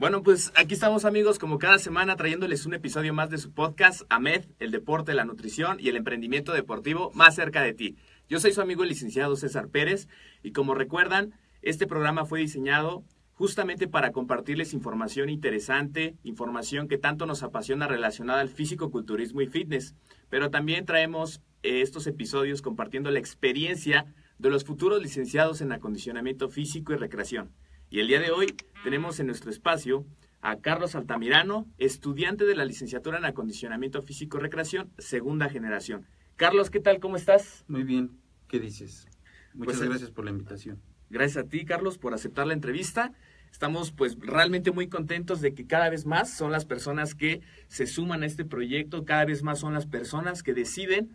Bueno, pues aquí estamos amigos como cada semana trayéndoles un episodio más de su podcast AMED, el deporte, la nutrición y el emprendimiento deportivo más cerca de ti. Yo soy su amigo el licenciado César Pérez y como recuerdan, este programa fue diseñado justamente para compartirles información interesante, información que tanto nos apasiona relacionada al físico, culturismo y fitness, pero también traemos eh, estos episodios compartiendo la experiencia de los futuros licenciados en acondicionamiento físico y recreación. Y el día de hoy tenemos en nuestro espacio a Carlos Altamirano, estudiante de la licenciatura en acondicionamiento físico y recreación, segunda generación. Carlos, ¿qué tal? ¿Cómo estás? Muy bien. ¿Qué dices? Muchas pues, eh, gracias por la invitación. Gracias a ti, Carlos, por aceptar la entrevista. Estamos pues realmente muy contentos de que cada vez más son las personas que se suman a este proyecto, cada vez más son las personas que deciden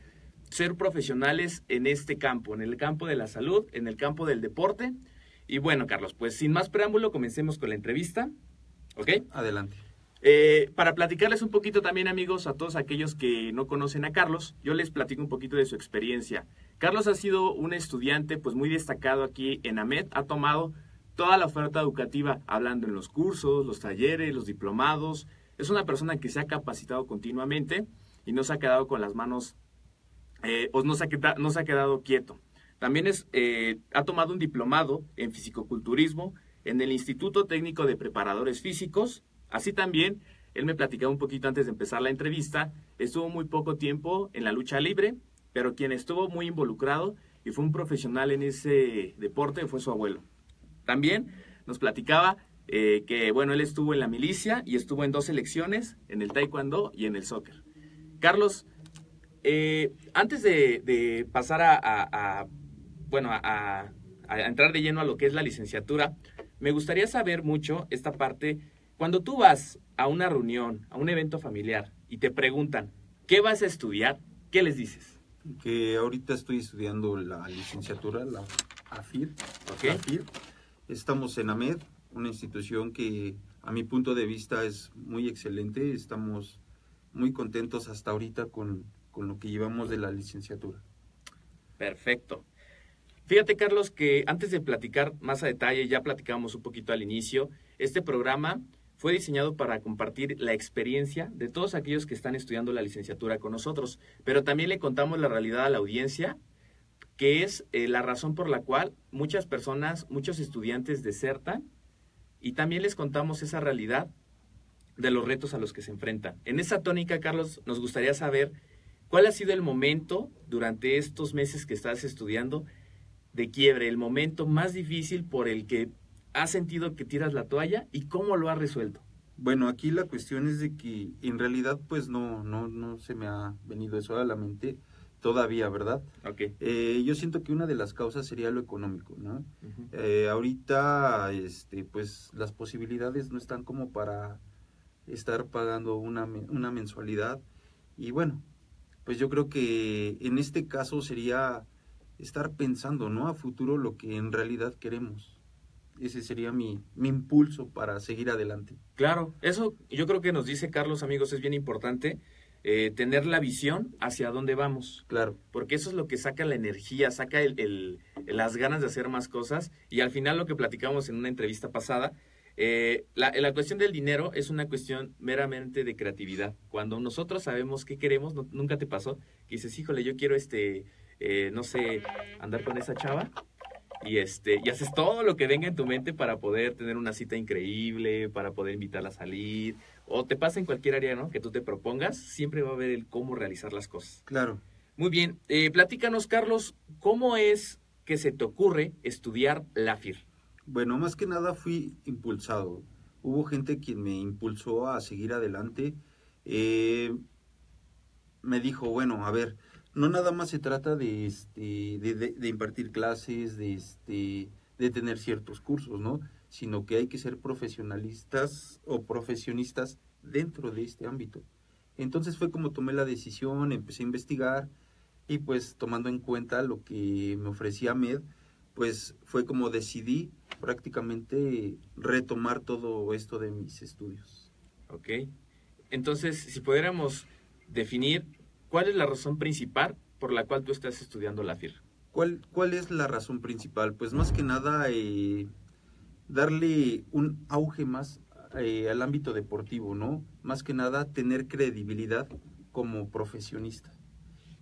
ser profesionales en este campo, en el campo de la salud, en el campo del deporte y bueno, Carlos, pues sin más preámbulo, comencemos con la entrevista. ¿Ok? Adelante. Eh, para platicarles un poquito también, amigos, a todos aquellos que no conocen a Carlos, yo les platico un poquito de su experiencia. Carlos ha sido un estudiante pues muy destacado aquí en AMED, ha tomado toda la oferta educativa, hablando en los cursos, los talleres, los diplomados. Es una persona que se ha capacitado continuamente y no se ha quedado con las manos, eh, o no se, ha, no se ha quedado quieto. También es, eh, ha tomado un diplomado en fisicoculturismo en el Instituto Técnico de Preparadores Físicos. Así también, él me platicaba un poquito antes de empezar la entrevista, estuvo muy poco tiempo en la lucha libre, pero quien estuvo muy involucrado y fue un profesional en ese deporte fue su abuelo. También nos platicaba eh, que, bueno, él estuvo en la milicia y estuvo en dos selecciones, en el taekwondo y en el soccer. Carlos, eh, antes de, pasar a bueno, a, entrar de lleno a lo que es la licenciatura, me gustaría saber mucho esta parte. Cuando tú vas a una reunión, a un evento familiar y te preguntan, ¿qué vas a estudiar? ¿Qué les dices? Que ahorita estoy estudiando la licenciatura, la AFIR. AFIR. Estamos en AMED, una institución que a mi punto de vista es muy excelente. Estamos muy contentos hasta ahorita con, con lo que llevamos de la licenciatura. Perfecto. Fíjate, Carlos, que antes de platicar más a detalle, ya platicamos un poquito al inicio, este programa fue diseñado para compartir la experiencia de todos aquellos que están estudiando la licenciatura con nosotros, pero también le contamos la realidad a la audiencia, que es eh, la razón por la cual muchas personas, muchos estudiantes desertan, y también les contamos esa realidad de los retos a los que se enfrentan. En esa tónica, Carlos, nos gustaría saber cuál ha sido el momento durante estos meses que estás estudiando de quiebre, el momento más difícil por el que has sentido que tiras la toalla y cómo lo has resuelto? Bueno, aquí la cuestión es de que en realidad pues no, no, no se me ha venido eso a la mente todavía, ¿verdad? Okay. Eh, yo siento que una de las causas sería lo económico, ¿no? Eh, ahorita, este, pues las posibilidades no están como para estar pagando una, una mensualidad y bueno, pues yo creo que en este caso sería estar pensando, ¿no? A futuro lo que en realidad queremos. Ese sería mi, mi impulso para seguir adelante. Claro, eso yo creo que nos dice Carlos, amigos, es bien importante. eh, tener la visión hacia dónde vamos. Claro. Porque eso es lo que saca la energía, saca el, el, las ganas de hacer más cosas. Y al final lo que platicamos en una entrevista pasada, eh, la, la, cuestión del dinero es una cuestión meramente de creatividad. Cuando nosotros sabemos qué queremos, nunca te pasó, que dices, híjole, yo quiero este, eh, no sé, andar con esa chava. Y, este, y haces todo lo que venga en tu mente para poder tener una cita increíble, para poder invitarla a salir, o te pasa en cualquier área ¿no? que tú te propongas, siempre va a haber el cómo realizar las cosas. Claro. Muy bien, eh, platícanos Carlos, ¿cómo es que se te ocurre estudiar la FIR? Bueno, más que nada fui impulsado. Hubo gente quien me impulsó a seguir adelante. Eh, me dijo, bueno, a ver, no nada más se trata de, este, de, impartir clases, de, este, de tener ciertos cursos, ¿no? sino que hay que ser profesionalistas o profesionistas dentro de este ámbito. Entonces fue como tomé la decisión, empecé a investigar y pues tomando en cuenta lo que me ofrecía MED, pues fue como decidí prácticamente retomar todo esto de mis estudios. Ok. Entonces, si pudiéramos definir cuál es la razón principal por la cual tú estás estudiando la FIR. ¿Cuál, cuál es la razón principal? Pues más que nada eh, darle un auge más eh, al ámbito deportivo, ¿no? Más que nada tener credibilidad como profesionista.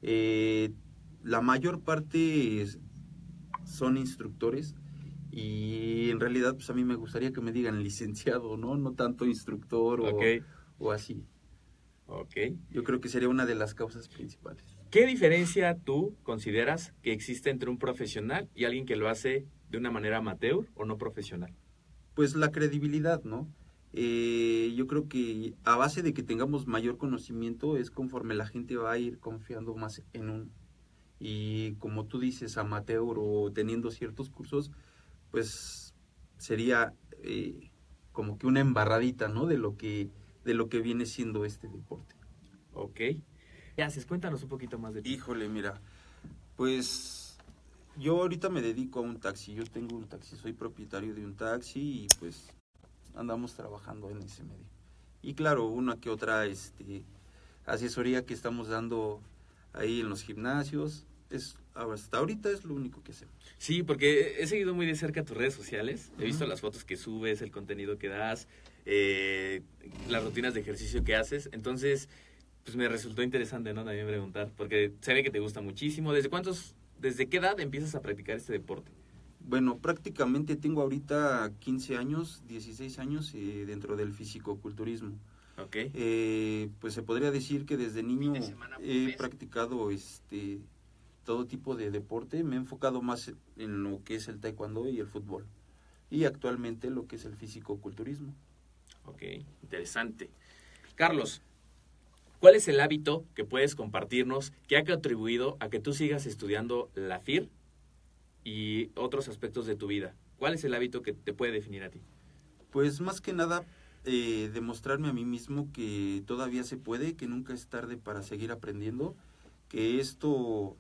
Eh, la mayor parte es, son instructores y en realidad pues a mí me gustaría que me digan licenciado, ¿no? No tanto instructor o, okay. o así. Ok. Yo creo que sería una de las causas principales. ¿Qué diferencia tú consideras que existe entre un profesional y alguien que lo hace de una manera amateur o no profesional? Pues la credibilidad, ¿no? Eh, yo creo que a base de que tengamos mayor conocimiento es conforme la gente va a ir confiando más en uno. Y como tú dices, amateur o teniendo ciertos cursos, pues sería eh, como que una embarradita, ¿no? De lo que de lo que viene siendo este deporte. Ok. ¿Qué haces? Cuéntanos un poquito más de ti. Híjole, mira, pues yo ahorita me dedico a un taxi, yo tengo un taxi, soy propietario de un taxi y pues andamos trabajando en ese medio. Y claro, una que otra este, asesoría que estamos dando ahí en los gimnasios, es hasta ahorita es lo único que hacemos. Sí, porque he seguido muy de cerca tus redes sociales, he visto uh -huh. las fotos que subes, el contenido que das, eh, las rutinas de ejercicio que haces, entonces pues me resultó interesante, ¿no? También preguntar, porque se ve que te gusta muchísimo. ¿Desde cuántos, desde qué edad empiezas a practicar este deporte? Bueno, prácticamente tengo ahorita 15 años, 16 años eh, dentro del fisicoculturismo. Okay. Eh, pues se podría decir que desde niño he practicado este todo tipo de deporte, me he enfocado más en lo que es el taekwondo y el fútbol. Y actualmente lo que es el fisicoculturismo. Ok, interesante. Carlos, ¿cuál es el hábito que puedes compartirnos que ha contribuido a que tú sigas estudiando la FIR y otros aspectos de tu vida? ¿Cuál es el hábito que te puede definir a ti? Pues más que nada eh, demostrarme a mí mismo que todavía se puede, que nunca es tarde para seguir aprendiendo, que esto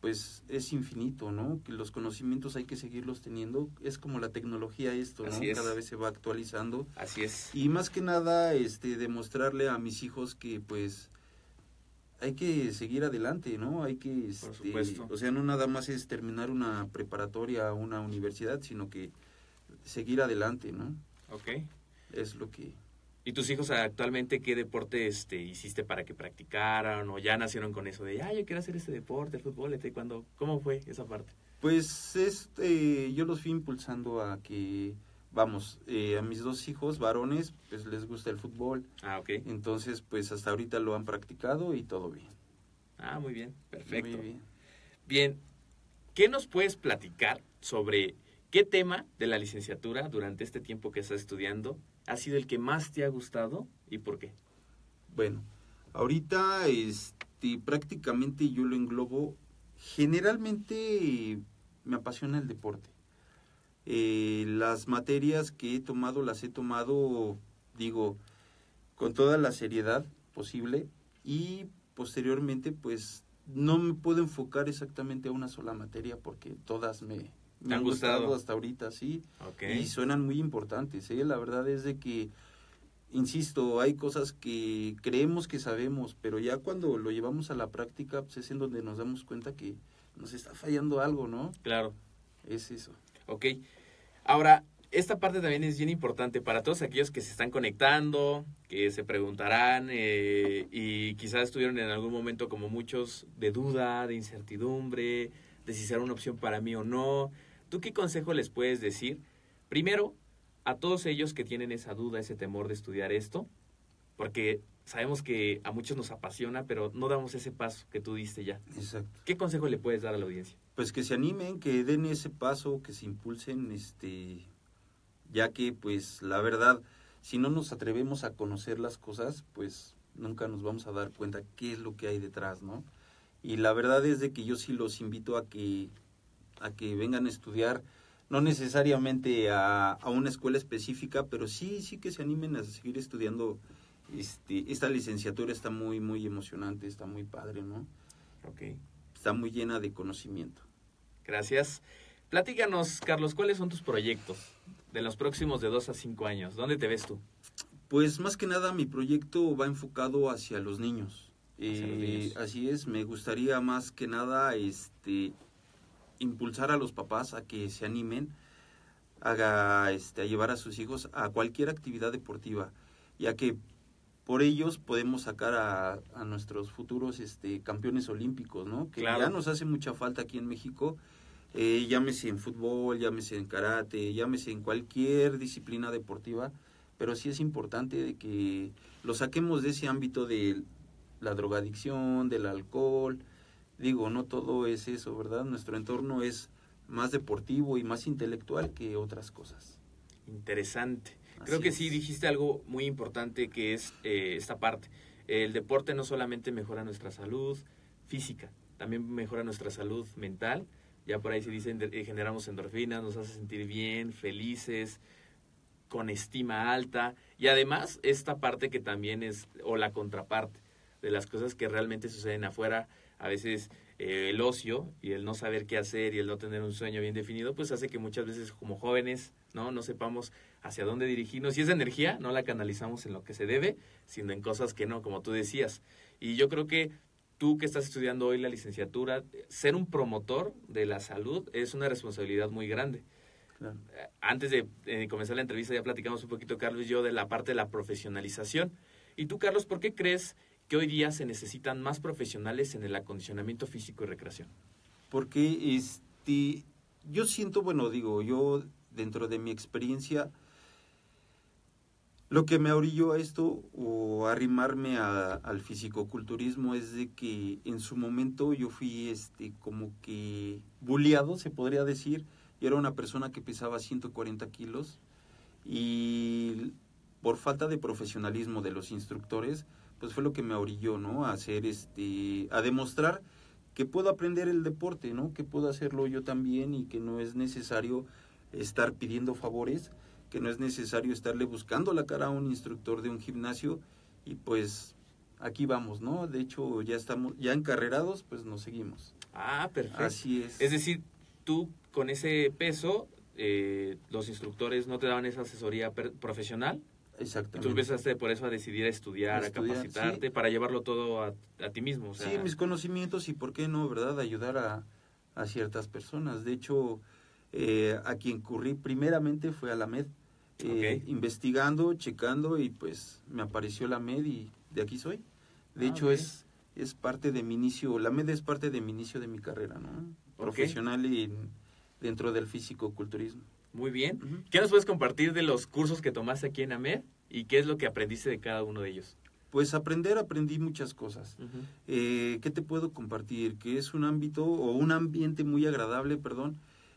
pues es infinito, ¿no? Que los conocimientos hay que seguirlos teniendo. Es como la tecnología esto, ¿no? Así es. Cada vez se va actualizando. Así es. Y más que nada, este, demostrarle a mis hijos que pues hay que seguir adelante, ¿no? Hay que, este, Por supuesto. o sea, no nada más es terminar una preparatoria, una universidad, sino que seguir adelante, ¿no? Ok. Es lo que ¿Y tus hijos actualmente qué deporte este, hiciste para que practicaran o ya nacieron con eso de, ah, yo quiero hacer este deporte, el fútbol, el taekwondo? ¿Cómo fue esa parte? Pues este, yo los fui impulsando a que, vamos, eh, a mis dos hijos varones, pues les gusta el fútbol. Ah, ok. Entonces, pues hasta ahorita lo han practicado y todo bien. Ah, muy bien, perfecto. Muy bien. Bien, ¿qué nos puedes platicar sobre qué tema de la licenciatura durante este tiempo que estás estudiando ha sido el que más te ha gustado y por qué? Bueno, ahorita este, prácticamente yo lo englobo. Generalmente me apasiona el deporte. Eh, las materias que he tomado las he tomado, digo, con toda la seriedad posible y posteriormente pues no me puedo enfocar exactamente a una sola materia porque todas me, me han gustado? gustado hasta ahorita, sí. Okay. Y suenan muy importantes, ¿eh? La verdad es de que insisto, hay cosas que creemos que sabemos, pero ya cuando lo llevamos a la práctica, pues es en donde nos damos cuenta que nos está fallando algo, ¿no? Claro. Es eso. Ok. Ahora, esta parte también es bien importante para todos aquellos que se están conectando, que se preguntarán eh, y quizás estuvieron en algún momento como muchos de duda, de incertidumbre, de si será una opción para mí o no. ¿Tú qué consejo les puedes decir? Primero, a todos ellos que tienen esa duda, ese temor de estudiar esto, porque sabemos que a muchos nos apasiona, pero no damos ese paso que tú diste ya. Exacto. ¿Qué consejo le puedes dar a la audiencia? Pues que se animen, que den ese paso, que se impulsen, este, ya que pues la verdad, si no nos atrevemos a conocer las cosas, pues nunca nos vamos a dar cuenta qué es lo que hay detrás, ¿no? Y la verdad es de que yo sí los invito a que, a que vengan a estudiar, no necesariamente a, a una escuela específica, pero sí, sí que se animen a seguir estudiando. Este, esta licenciatura está muy, muy emocionante, está muy padre, ¿no? Ok. Está muy llena de conocimiento. Gracias. Platícanos, Carlos, ¿cuáles son tus proyectos de los próximos de dos a cinco años? ¿Dónde te ves tú? Pues más que nada mi proyecto va enfocado hacia los niños. Hacia los Eh, niños. así es, me gustaría más que nada este impulsar a los papás a que se animen haga este a llevar a sus hijos a cualquier actividad deportiva, ya que por ellos podemos sacar a, a nuestros futuros este campeones olímpicos, ¿no? Que Claro. ya nos hace mucha falta aquí en México. Eh, llámese en fútbol, llámese en karate, llámese en cualquier disciplina deportiva, pero sí es importante de que lo saquemos de ese ámbito de la drogadicción, del alcohol. Digo, no todo es eso, ¿verdad? Nuestro entorno es más deportivo y más intelectual que otras cosas. Interesante. Creo que sí dijiste algo muy importante que es eh, esta parte. El deporte no solamente mejora nuestra salud física, también mejora nuestra salud mental. Ya por ahí se dicen, de- eh, generamos endorfinas, nos hace sentir bien, felices, con estima alta. Y además, esta parte que también es, o la contraparte, de las cosas que realmente suceden afuera, a veces eh, el ocio y el no saber qué hacer y el no tener un sueño bien definido, pues hace que muchas veces como jóvenes no, no sepamos hacia dónde dirigirnos. Y esa energía no la canalizamos en lo que se debe, sino en cosas que no, como tú decías. Y yo creo que tú que estás estudiando hoy la licenciatura, ser un promotor de la salud es una responsabilidad muy grande. Claro. Eh, Antes de eh, comenzar la entrevista ya platicamos un poquito, Carlos y yo, de la parte de la profesionalización. Y tú, Carlos, ¿por qué crees que hoy día se necesitan más profesionales en el acondicionamiento físico y recreación? Porque este yo siento, bueno, digo, yo dentro de mi experiencia lo que me orilló a esto o arrimarme a- al fisicoculturismo es de que en su momento yo fui este como que bulleado, se podría decir. Yo era una persona que pesaba 140 kilos y por falta de profesionalismo de los instructores, pues fue lo que me orilló, ¿no? A hacer este, a demostrar que puedo aprender el deporte, ¿no? Que puedo hacerlo yo también y que no es necesario estar pidiendo favores, que no es necesario estarle buscando la cara a un instructor de un gimnasio y pues aquí vamos, ¿no? De hecho, ya estamos ya encarrerados, pues nos seguimos. Ah, perfecto. Así es. Es decir, tú con ese peso, eh, los instructores no te daban esa asesoría per- profesional y Exactamente. tú empezaste por eso a decidir a estudiar, A capacitarte, sí. para llevarlo todo a, a ti mismo. o sea, Sí, mis conocimientos y por qué no, ¿verdad? Ayudar a, a ciertas personas. De hecho, eh, a quien currí primeramente fue a la MED, eh, investigando, checando y pues me apareció la MED y de aquí soy. De Ah, hecho, es, es parte de mi inicio, la MED es parte de mi inicio de mi carrera, ¿no? Profesional y dentro del físico-culturismo. Muy bien. ¿Qué nos puedes compartir de los cursos que tomaste aquí en AMED y qué es lo que aprendiste de cada uno de ellos? Pues aprender, aprendí muchas cosas. Eh, ¿Qué te puedo compartir? Que es un ámbito o un ambiente muy agradable, perdón.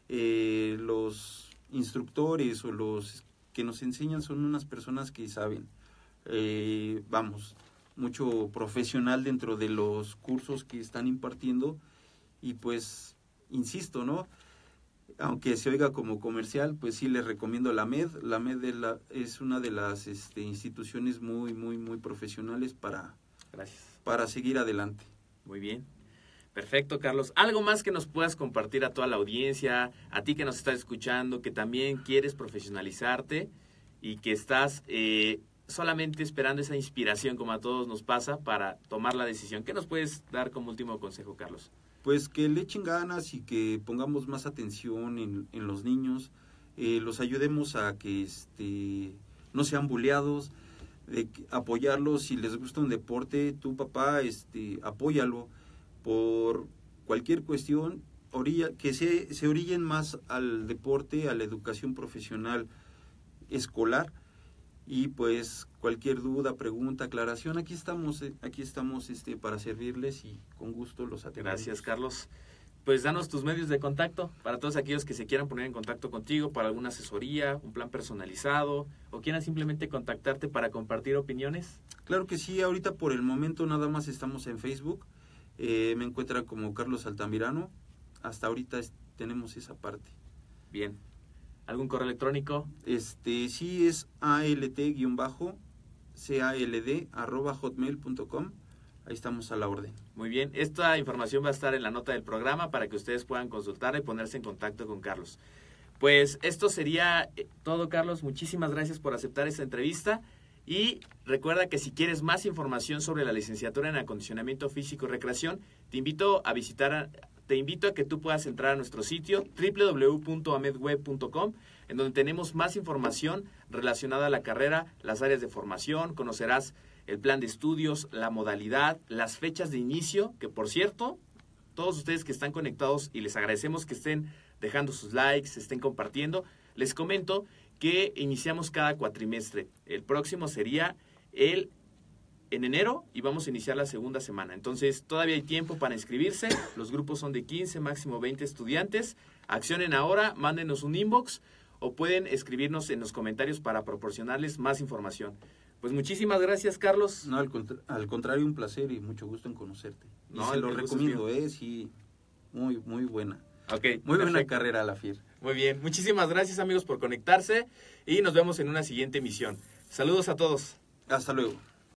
Eh, los instructores o los que nos enseñan son unas personas que saben, eh, vamos, mucho profesional dentro de los cursos que están impartiendo y pues, insisto, ¿no? Aunque se oiga como comercial, pues sí les recomiendo la MED. La MED es, la- es una de las este, instituciones muy, muy, muy profesionales para, Gracias. para seguir adelante. Muy bien. Perfecto, Carlos. ¿Algo más que nos puedas compartir a toda la audiencia, a ti que nos estás escuchando, que también quieres profesionalizarte y que estás eh, solamente esperando esa inspiración como a todos nos pasa para tomar la decisión. ¿Qué nos puedes dar como último consejo, Carlos? Pues que le echen ganas y que pongamos más atención en, en los niños, eh, los ayudemos a que este, no sean buleados, de apoyarlos si les gusta un deporte, tu papá, este, apóyalo por cualquier cuestión, orilla, que se, se orillen más al deporte, a la educación profesional escolar y pues cualquier duda, pregunta, aclaración, aquí estamos, eh, aquí estamos este, para servirles y con gusto los atendemos. Gracias, Carlos. Pues danos tus medios de contacto para todos aquellos que se quieran poner en contacto contigo para alguna asesoría, un plan personalizado o quieran simplemente contactarte para compartir opiniones. Claro que sí, ahorita por el momento nada más estamos en Facebook. Eh, me encuentra como Carlos Altamirano. Hasta ahorita tenemos esa parte. Bien, ¿Algún correo electrónico? Este, sí es alt-cald arroba hotmail.com. Ahí estamos a la orden. Muy bien, esta información va a estar en la nota del programa para que ustedes puedan consultar y ponerse en contacto con Carlos. Pues esto sería eh, todo, Carlos. Muchísimas gracias por aceptar esta entrevista. Y recuerda que si quieres más información sobre la licenciatura en acondicionamiento físico y recreación, te invito a visitar te invito a que tú puedas entrar a nuestro sitio www.amedweb.com, en donde tenemos más información relacionada a la carrera, las áreas de formación, conocerás el plan de estudios, la modalidad, las fechas de inicio, que por cierto, todos ustedes que están conectados y les agradecemos que estén dejando sus likes, estén compartiendo, les comento que iniciamos cada cuatrimestre. El próximo sería el en enero y vamos a iniciar la segunda semana. Entonces, todavía hay tiempo para inscribirse. Los grupos son de 15, máximo 20 estudiantes. Accionen ahora, mándenos un inbox o pueden escribirnos en los comentarios para proporcionarles más información. Pues muchísimas gracias, Carlos. No, al, contrario, un placer y mucho gusto en conocerte. no, se lo recomiendo, ¿eh? Sí, muy, muy buena. Muy buena carrera la FIR. Muy bien. Muchísimas gracias, amigos, por conectarse y nos vemos en una siguiente emisión. Saludos a todos. Hasta luego.